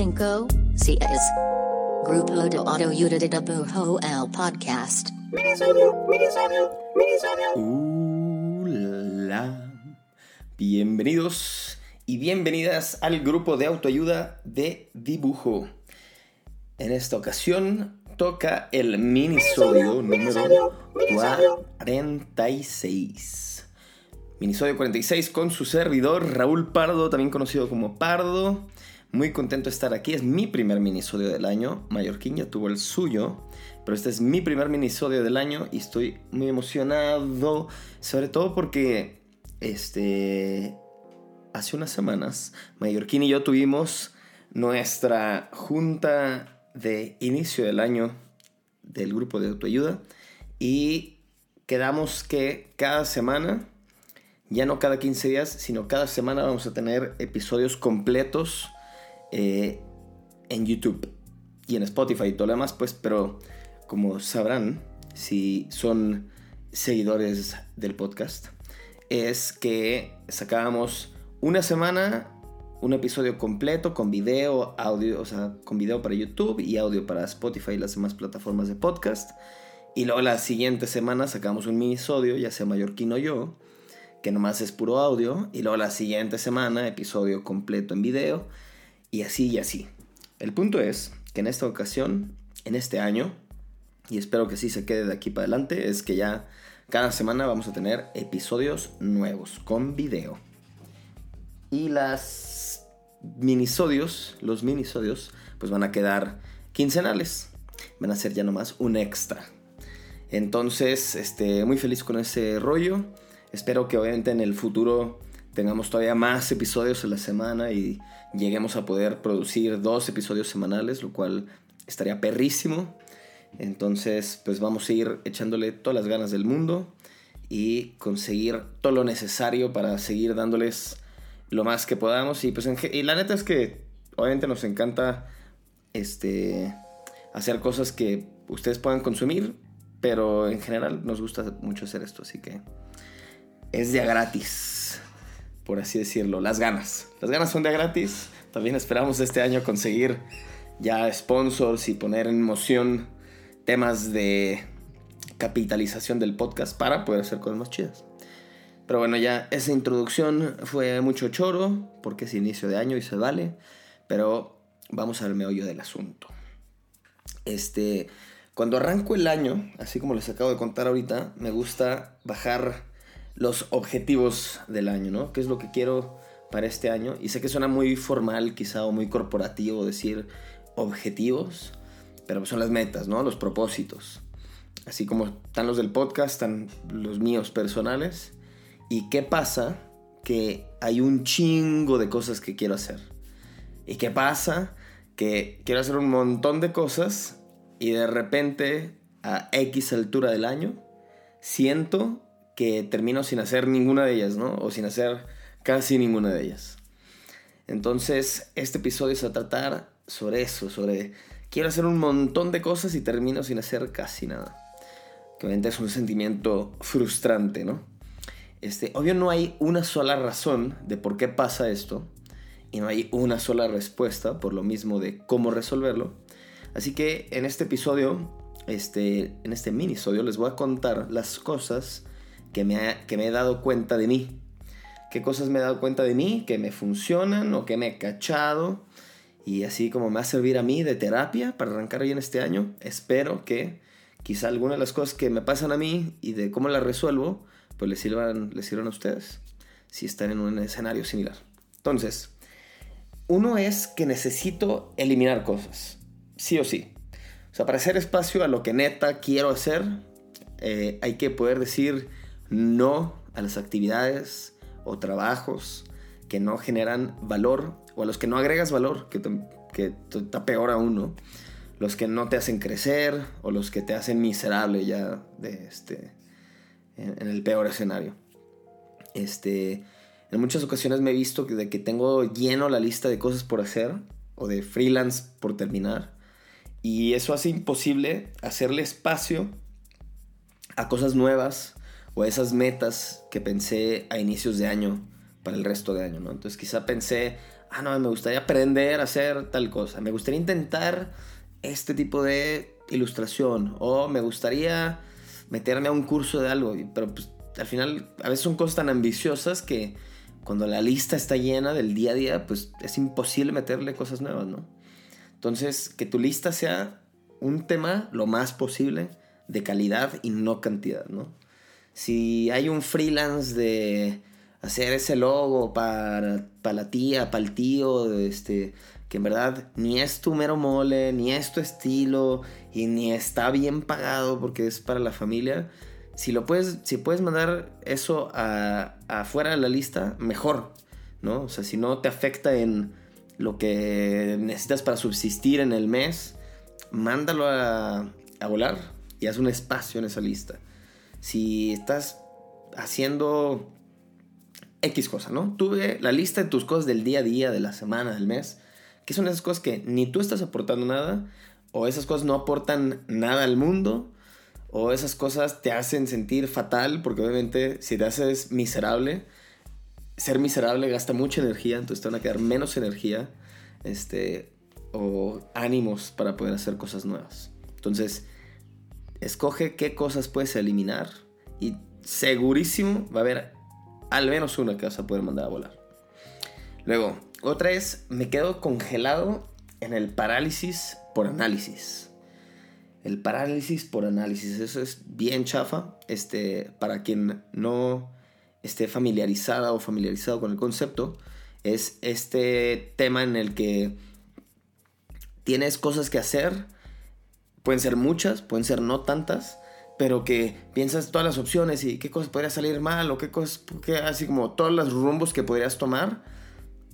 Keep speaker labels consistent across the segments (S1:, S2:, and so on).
S1: cinco, seis. Grupo de Autoayuda de Dibujo el podcast.
S2: Hola. Bienvenidos y bienvenidas al grupo de autoayuda de dibujo. En esta ocasión toca el minisodio número 46. Minisodio 46 con su servidor Raúl Pardo, también conocido como Pardo. Muy contento de estar aquí, es mi primer minisodio del año. Mallorquín ya tuvo el suyo, pero este es mi primer minisodio del año y estoy muy emocionado, sobre todo porque este hace unas semanas Mallorquín y yo tuvimos nuestra junta de inicio del año del grupo de autoayuda y quedamos que cada semana, ya no cada 15 días, sino cada semana vamos a tener episodios completos eh, en YouTube y en Spotify y todo lo demás, pues, pero como sabrán, si son seguidores del podcast, es que sacábamos una semana un episodio completo con video, audio, o con video para YouTube y audio para Spotify y las demás plataformas de podcast. Y luego la siguiente semana sacamos un minisodio, ya sea mallorquino yo, que nomás es puro audio. Y luego la siguiente semana episodio completo en video. Y así y así. El punto es que en esta ocasión, en este año, y espero que sí se quede de aquí para adelante, es que ya cada semana vamos a tener episodios nuevos con video. Y las minisodios, los minisodios, pues van a quedar quincenales. Van a ser ya nomás un extra. Entonces, este, muy feliz con ese rollo. Espero que obviamente en el futuro tengamos todavía más episodios a la semana y lleguemos a poder producir dos episodios semanales, lo cual estaría perrísimo. Entonces, pues vamos a ir echándole todas las ganas del mundo y conseguir todo lo necesario para seguir dándoles lo más que podamos. Y pues y la neta es que obviamente nos encanta este hacer cosas que ustedes puedan consumir, pero en general nos gusta mucho hacer esto, así que es de gratis, por así decirlo, las ganas. Las ganas son de gratis. También esperamos este año conseguir ya sponsors y poner en moción temas de capitalización del podcast para poder hacer cosas más chidas. Pero bueno, ya esa introducción fue mucho choro, porque es inicio de año y se vale. Pero vamos al meollo del asunto. Este, cuando arranco el año, así como les acabo de contar ahorita, me gusta bajar los objetivos del año, ¿no? ¿Qué es lo que quiero para este año? Y sé que suena muy formal quizá o muy corporativo decir objetivos, pero son las metas, ¿no? Los propósitos. Así como están los del podcast, están los míos personales. ¿Y qué pasa? Que hay un chingo de cosas que quiero hacer. ¿Y qué pasa? Que quiero hacer un montón de cosas y de repente a X altura del año siento que termino sin hacer ninguna de ellas, ¿no? O sin hacer casi ninguna de ellas. Entonces, este episodio se va a tratar sobre eso, sobre quiero hacer un montón de cosas y termino sin hacer casi nada. Que obviamente es un sentimiento frustrante, ¿no? Este, obvio no hay una sola razón de por qué pasa esto y no hay una sola respuesta por lo mismo de cómo resolverlo. Así que en este episodio, este, en este minisodio, les voy a contar las cosas que me, que me he dado cuenta de mí. Qué cosas me he dado cuenta de mí, que me funcionan o que me he cachado. Y así como me va a servir a mí de terapia para arrancar bien este año, espero que quizá alguna de las cosas que me pasan a mí y de cómo las resuelvo, pues les sirvan, les sirvan a ustedes si están en un escenario similar. Entonces, uno es que necesito eliminar cosas, sí o sí. O sea, para hacer espacio a lo que neta quiero hacer, eh, hay que poder decir no a las actividades o trabajos que no generan valor o a los que no agregas valor, que, que está peor aún, ¿no? Los que no te hacen crecer o los que te hacen miserable ya de este, en, el peor escenario. Este, en muchas ocasiones me he visto de que tengo lleno la lista de cosas por hacer o de freelance por terminar. Y eso hace imposible hacerle espacio a cosas nuevas o esas metas que pensé a inicios de año para el resto de año, ¿no? Entonces quizá pensé, ah, no, me gustaría aprender a hacer tal cosa, me gustaría intentar este tipo de ilustración o me gustaría meterme a un curso de algo, pero pues al final a veces son cosas tan ambiciosas que cuando la lista está llena del día a día, pues es imposible meterle cosas nuevas, ¿no? Entonces, que tu lista sea un tema lo más posible de calidad y no cantidad, ¿no? Si hay un freelance de hacer ese logo para, para la tía, para el tío, este, que en verdad ni es tu mero mole, ni es tu estilo y ni está bien pagado porque es para la familia. Si lo puedes, si puedes mandar eso a, afuera de la lista, mejor, ¿no? O sea, si no te afecta en lo que necesitas para subsistir en el mes, mándalo a, a volar y haz un espacio en esa lista. Si estás haciendo X cosa, ¿no? Tuve la lista de tus cosas del día a día, de la semana, del mes ¿Qué son esas cosas que ni tú estás aportando nada? ¿O esas cosas no aportan nada al mundo? ¿O esas cosas te hacen sentir fatal? Porque obviamente si te haces miserable, ser miserable gasta mucha energía, entonces te van a quedar menos energía este, o ánimos para poder hacer cosas nuevas. Entonces, escoge qué cosas puedes eliminar y segurísimo va a haber al menos una que vas a poder mandar a volar. Luego, otra es, me quedo congelado en el parálisis por análisis. El parálisis por análisis, eso es bien chafa. Este, para quien no esté familiarizada o familiarizado con el concepto, es este tema en el que tienes cosas que hacer, pueden ser muchas, pueden ser no tantas, pero que piensas todas las opciones y qué cosas podría salir mal o qué cosas, así como todos los rumbos que podrías tomar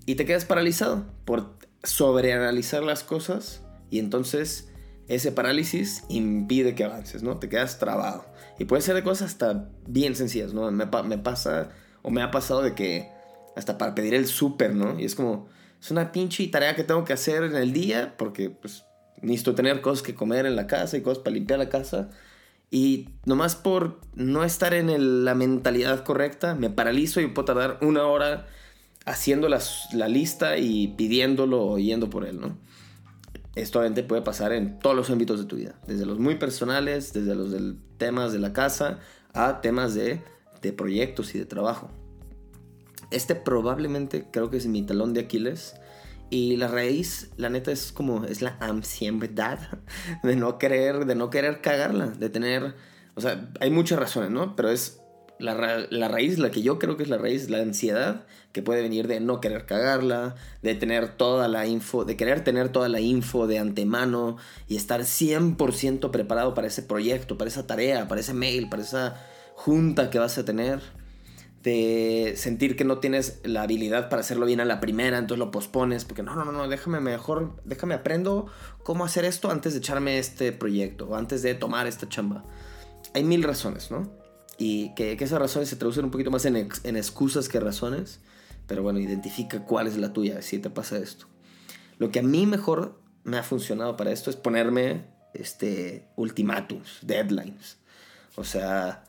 S2: y te quedas paralizado por sobreanalizar las cosas y entonces ese parálisis impide que avances, ¿no? Te quedas trabado. Y puede ser de cosas hasta bien sencillas, ¿no? Me, me pasa o me ha pasado de que hasta para pedir el súper, ¿no? Y es como, es una pinche tarea que tengo que hacer en el día porque pues necesito tener cosas que comer en la casa y cosas para limpiar la casa. Y nomás por no estar en la mentalidad correcta, me paralizo y puedo tardar una hora haciendo la lista y pidiéndolo o yendo por él, ¿no? Esto obviamente puede pasar en todos los ámbitos de tu vida, desde los muy personales, desde los del, temas de la casa, a temas de, de proyectos y de trabajo. Este probablemente creo que es mi talón de Aquiles. Y la raíz, la neta, es como, es la ansiedad de no querer, de no querer cagarla, de tener, o sea, hay muchas razones, ¿no? Pero es la, raíz, la que yo creo que es la raíz, la ansiedad que puede venir de no querer cagarla, de tener toda la info, de querer tener toda la info de antemano y estar 100% preparado para ese proyecto, para esa tarea, para ese mail, para esa junta que vas a tener. Sentir que no tienes la habilidad para hacerlo bien a la primera, entonces lo pospones, porque no, no, no, déjame mejor, déjame aprendo cómo hacer esto antes de echarme este proyecto, o antes de tomar esta chamba. Hay mil razones, ¿no? y que, esas razones se traducen un poquito más en, en, excusas que razones, pero bueno, identifica cuál es la tuya si te pasa esto. Lo que a mí mejor me ha funcionado para esto es ponerme este, ultimátums, deadlines. O sea,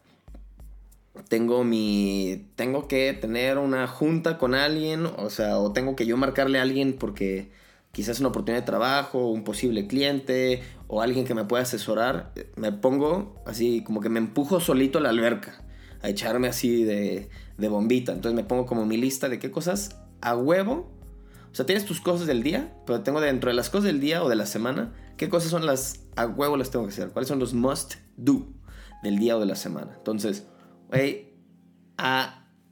S2: tengo mi tengo que tener una junta con alguien, o sea, o tengo que yo marcarle a alguien porque quizás una oportunidad de trabajo, un posible cliente o alguien que me pueda asesorar, me pongo así como que me empujo solito a la alberca, a echarme así de, de bombita. Entonces me pongo como mi lista de qué cosas a huevo. O sea, tienes tus cosas del día, pero tengo dentro de las cosas del día o de la semana, qué cosas son las a huevo las tengo que hacer, cuáles son los must do del día o de la semana. Entonces,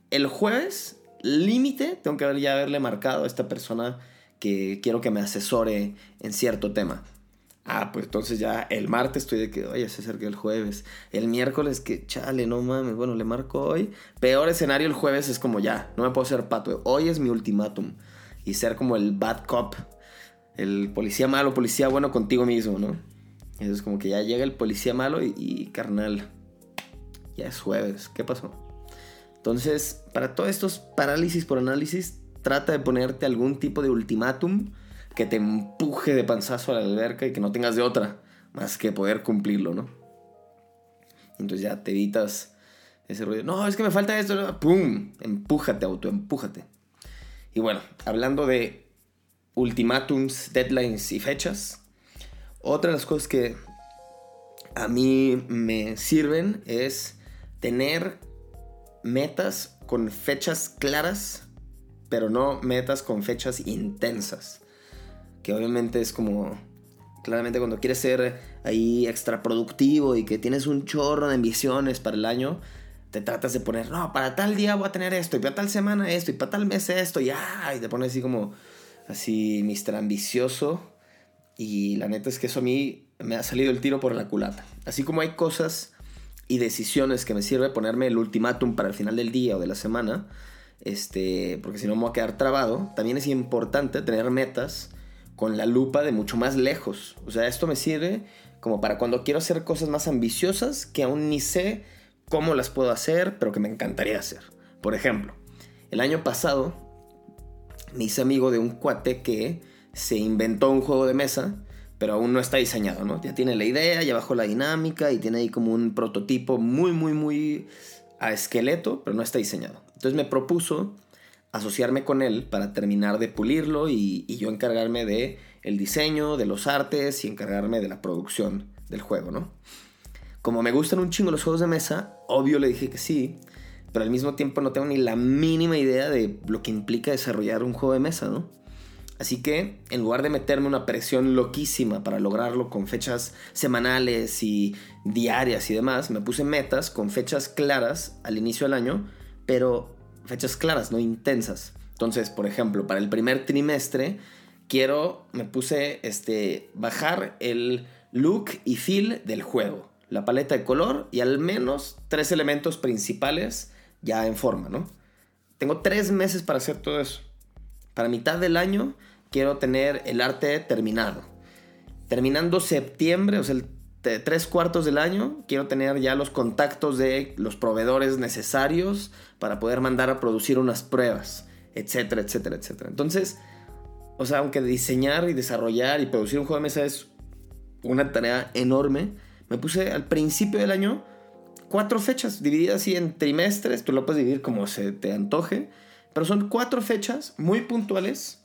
S2: el jueves límite tengo que ya haberle marcado a esta persona que quiero que me asesore en cierto tema. Ah, pues entonces ya el martes estoy de que, oye, se acerca el jueves. El miércoles que, chale, no mames, bueno, le marco hoy. Peor escenario el jueves es como ya, no me puedo hacer pato. Hoy es mi ultimátum. Y ser como el bad cop, el policía malo, policía bueno contigo mismo, ¿no? es como que ya llega el policía malo y carnal, ya es jueves, ¿qué pasó? Entonces, para todos estos parálisis por análisis, trata de ponerte algún tipo de ultimátum que te empuje de panzazo a la alberca y que no tengas de otra más que poder cumplirlo, ¿no? Entonces ya te evitas Ese ruido, no, es que me falta esto, ¡pum! Empújate, auto, empújate. Y bueno, hablando de ultimátums, deadlines y fechas, otra de las cosas que a mí me sirven es tener metas con fechas claras, pero no metas con fechas intensas. Que obviamente es como, claramente cuando quieres ser ahí extra productivo y que tienes un chorro de ambiciones para el año, te tratas de poner, no, para tal día voy a tener esto, y para tal semana esto, y para tal mes esto, y, ah, y te pones así como, así, mister ambicioso. Y la neta es que eso a mí me ha salido el tiro por la culata. Así como hay cosas y decisiones que me sirve ponerme el ultimátum para el final del día o de la semana, este, porque si no me voy a quedar trabado, también es importante tener metas con la lupa de mucho más lejos. O sea, esto me sirve como para cuando quiero hacer cosas más ambiciosas que aún ni sé cómo las puedo hacer, pero que me encantaría hacer. Por ejemplo, el año pasado me hice amigo de un cuate que se inventó un juego de mesa, pero aún no está diseñado, ¿no? Ya tiene la idea, ya bajó la dinámica y tiene ahí como un prototipo muy, muy, muy a esqueleto, pero no está diseñado. Entonces me propuso asociarme con él para terminar de pulirlo y, y yo encargarme de el diseño, de los artes y encargarme de la producción del juego, ¿no? Como me gustan un chingo los juegos de mesa, obvio le dije que sí, pero al mismo tiempo no tengo ni la mínima idea de lo que implica desarrollar un juego de mesa, ¿no? Así que, en lugar de meterme una presión loquísima para lograrlo con fechas semanales y diarias y demás, me puse metas con fechas claras al inicio del año, pero fechas claras, no intensas. Entonces, por ejemplo, para el primer trimestre, quiero, me puse, este, bajar el look y feel del juego la paleta de color y al menos tres elementos principales ya en forma, ¿no? Tengo tres meses para hacer todo eso. Para mitad del año quiero tener el arte terminado. Terminando septiembre, o sea, el tres cuartos del año, quiero tener ya los contactos de los proveedores necesarios para poder mandar a producir unas pruebas, etcétera, etcétera, etcétera. Entonces, o sea, aunque diseñar y desarrollar y producir un juego de mesa es una tarea enorme, me puse al principio del año cuatro fechas divididas así en trimestres, tú lo puedes dividir como se te antoje, pero son cuatro fechas muy puntuales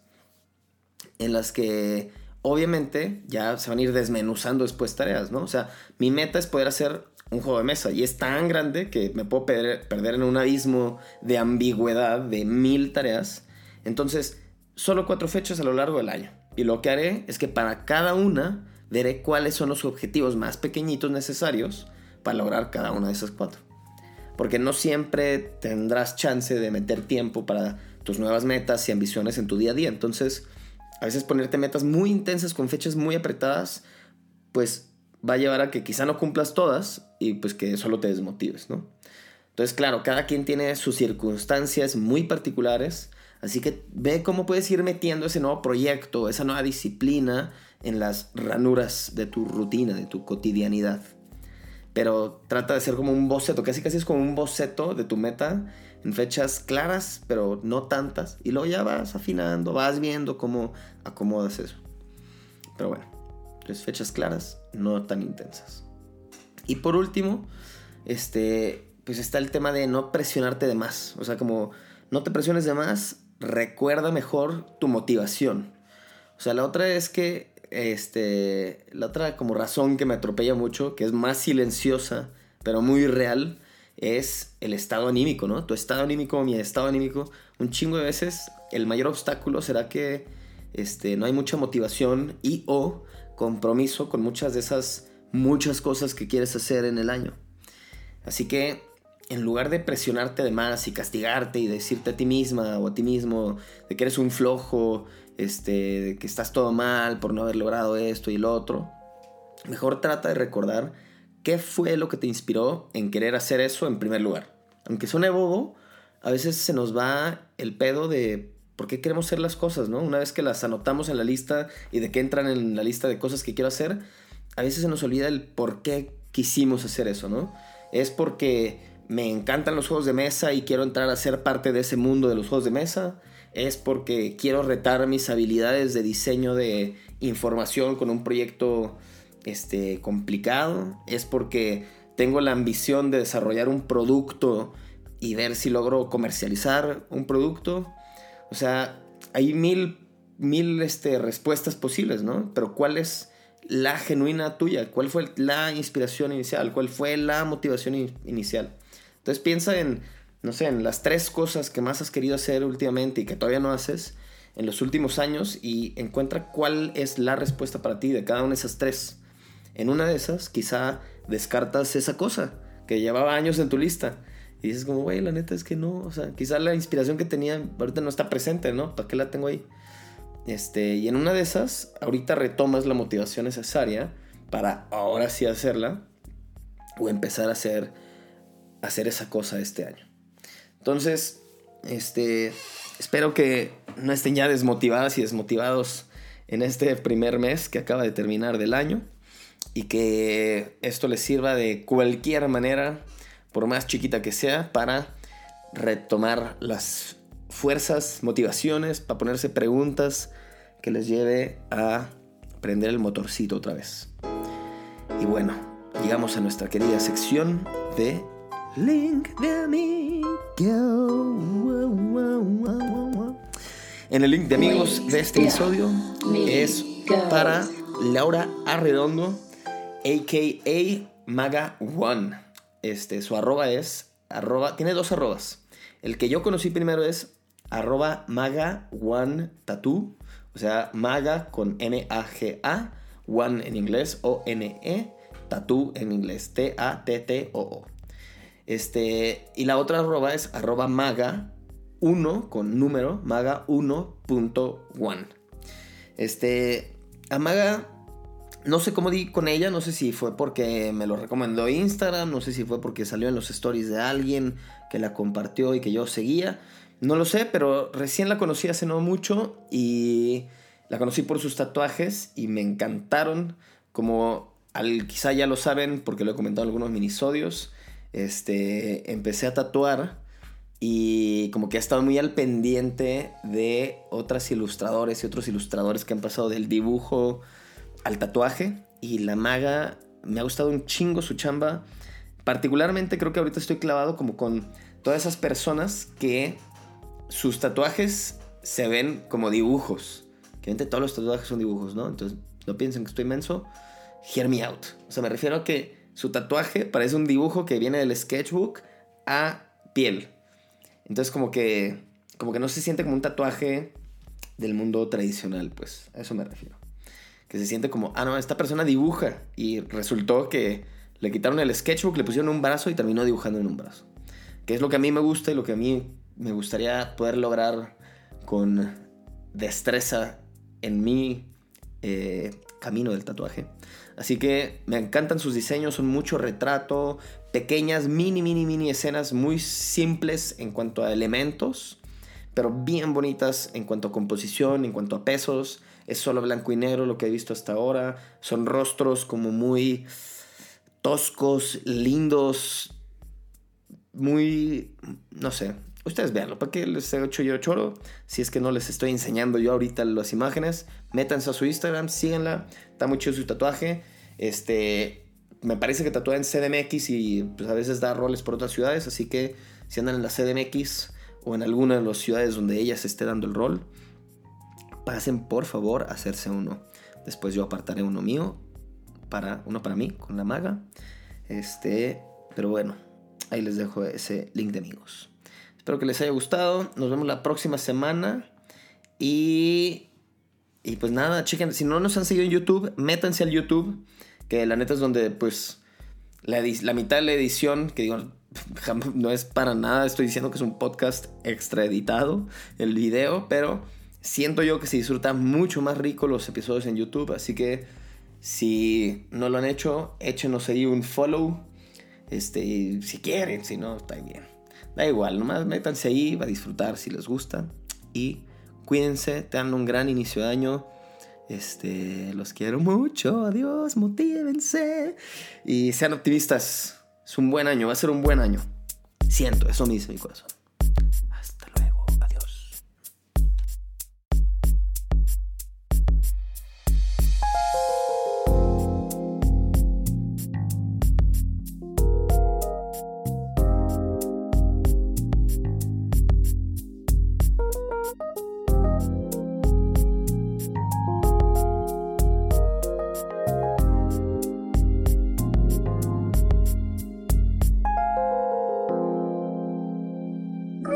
S2: en las que obviamente ya se van a ir desmenuzando después tareas, ¿no? O sea, mi meta es poder hacer un juego de mesa y es tan grande que me puedo perder en un abismo de ambigüedad de mil tareas. Entonces, solo cuatro fechas a lo largo del año. Y lo que haré es que para cada una veré cuáles son los objetivos más pequeñitos necesarios para lograr cada una de esas cuatro. Porque no siempre tendrás chance de meter tiempo para tus nuevas metas y ambiciones en tu día a día. Entonces, a veces ponerte metas muy intensas con fechas muy apretadas, pues va a llevar a que quizá no cumplas todas y pues que solo te desmotives, ¿no? Entonces, claro, cada quien tiene sus circunstancias muy particulares, así que ve cómo puedes ir metiendo ese nuevo proyecto, esa nueva disciplina en las ranuras de tu rutina, de tu cotidianidad. Pero trata de ser como un boceto, casi casi es como un boceto de tu meta en fechas claras, pero no tantas. Y luego ya vas afinando, vas viendo cómo acomodas eso. Pero bueno, entonces fechas claras, no tan intensas. Y por último, este, pues está el tema de no presionarte de más. O sea, como no te presiones de más, recuerda mejor tu motivación. O sea, la otra es que este, la otra como razón que me atropella mucho, que es más silenciosa, pero muy real, es el estado anímico, ¿no? Tu estado anímico, mi estado anímico, un chingo de veces el mayor obstáculo será que este, no hay mucha motivación y o compromiso con muchas de esas muchas cosas que quieres hacer en el año. Así que en lugar de presionarte de más y castigarte y decirte a ti misma o a ti mismo de que eres un flojo, este, de que estás todo mal por no haber logrado esto y lo otro, mejor trata de recordar qué fue lo que te inspiró en querer hacer eso en primer lugar. Aunque suene bobo, a veces se nos va el pedo de por qué queremos hacer las cosas, ¿no? Una vez que las anotamos en la lista y de que entran en la lista de cosas que quiero hacer, a veces se nos olvida el por qué quisimos hacer eso, ¿no? Es porque me encantan los juegos de mesa y quiero entrar a ser parte de ese mundo de los juegos de mesa. Es porque quiero retar mis habilidades de diseño de información con un proyecto este, complicado. Es porque tengo la ambición de desarrollar un producto y ver si logro comercializar un producto. O sea, hay mil, mil este, respuestas posibles, ¿no? Pero ¿cuál es la genuina tuya? ¿Cuál fue la inspiración inicial? ¿Cuál fue la motivación inicial? Entonces piensa en, no sé, en las tres cosas que más has querido hacer últimamente y que todavía no haces en los últimos años y encuentra cuál es la respuesta para ti de cada una de esas tres. En una de esas, quizá descartas esa cosa que llevaba años en tu lista. Y dices como, güey, la neta es que no, o sea, quizá la inspiración que tenía ahorita no está presente, ¿no? ¿Para qué la tengo ahí? Este, y en una de esas, ahorita retomas la motivación necesaria para ahora sí hacerla o empezar a hacer, hacer esa cosa este año. Entonces, este, espero que no estén ya desmotivadas y desmotivados en este primer mes que acaba de terminar del año y que esto les sirva de cualquier manera, por más chiquita que sea, para retomar las fuerzas, motivaciones, para ponerse preguntas que les lleve a prender el motorcito otra vez. Y bueno, llegamos a nuestra querida sección de Link de Amigo. En el link de amigos de este episodio es para Laura Arredondo a.k.a. Maga One. Este, su arroba es, arroba, tiene dos arrobas. El que yo conocí primero es arroba Maga One Tattoo, o sea, Maga con N-A-G-A, One en inglés, O-N-E, Tattoo en inglés, T-A-T-T-O-O. Este, y la otra arroba es arroba Maga 1 con número, Maga 1.1. Este, a Maga no sé cómo di con ella, no sé si fue porque me lo recomendó Instagram, no sé si fue porque salió en los stories de alguien que la compartió y que yo seguía. No lo sé, pero recién la conocí hace no mucho y la conocí por sus tatuajes y me encantaron. Como al, quizá ya lo saben porque lo he comentado en algunos minisodios, este, empecé a tatuar y como que he estado muy al pendiente de otras ilustradores y otros ilustradores que han pasado del dibujo al tatuaje y la maga me ha gustado un chingo su chamba. Particularmente creo que ahorita estoy clavado como con todas esas personas que sus tatuajes se ven como dibujos. Que todos los tatuajes son dibujos, ¿no? Entonces no piensen que estoy menso. Hear me out. O sea, me refiero a que su tatuaje parece un dibujo que viene del sketchbook a piel. Entonces como que como que no se siente como un tatuaje del mundo tradicional, pues. A eso me refiero que se siente como, ah, no, esta persona dibuja. Y resultó que le quitaron el sketchbook, le pusieron un brazo y terminó dibujando en un brazo. Que es lo que a mí me gusta y lo que a mí me gustaría poder lograr con destreza en mi eh, camino del tatuaje. Así que me encantan sus diseños, son mucho retrato, pequeñas, mini, mini, mini escenas muy simples en cuanto a elementos, pero bien bonitas en cuanto a composición, en cuanto a pesos, es solo blanco y negro lo que he visto hasta ahora. Son rostros como muy toscos, lindos, muy, no sé. Ustedes veanlo, ¿para qué les he hecho yo choro? Si es que no les estoy enseñando yo ahorita las imágenes, métanse a su Instagram, síganla, está muy chido su tatuaje. Este, me parece que tatúa en CDMX y pues, a veces da roles por otras ciudades, así que si andan en la CDMX o en alguna de las ciudades donde ella se esté dando el rol, pasen por favor a hacerse uno. Después yo apartaré uno mío, para, uno para mí, con la maga. Este, pero bueno, ahí les dejo ese link de amigos. Espero que les haya gustado. Nos vemos la próxima semana. Y, y pues nada, chequen. Si no nos han seguido en YouTube, métanse al YouTube. Que la neta es donde pues la, mitad de la edición, que digo, no es para nada, estoy diciendo que es un podcast extra editado, el video, pero siento yo que se disfrutan mucho más rico los episodios en YouTube, así que si no lo han hecho, échenos ahí un follow, este, si quieren, si no, está bien. Da igual, nomás métanse ahí, va a disfrutar si les gusta y cuídense, tengan un gran inicio de año. Este, los quiero mucho, adiós, motívense y sean optimistas. Es un buen año, va a ser un buen año. Siento, eso me dice mi corazón.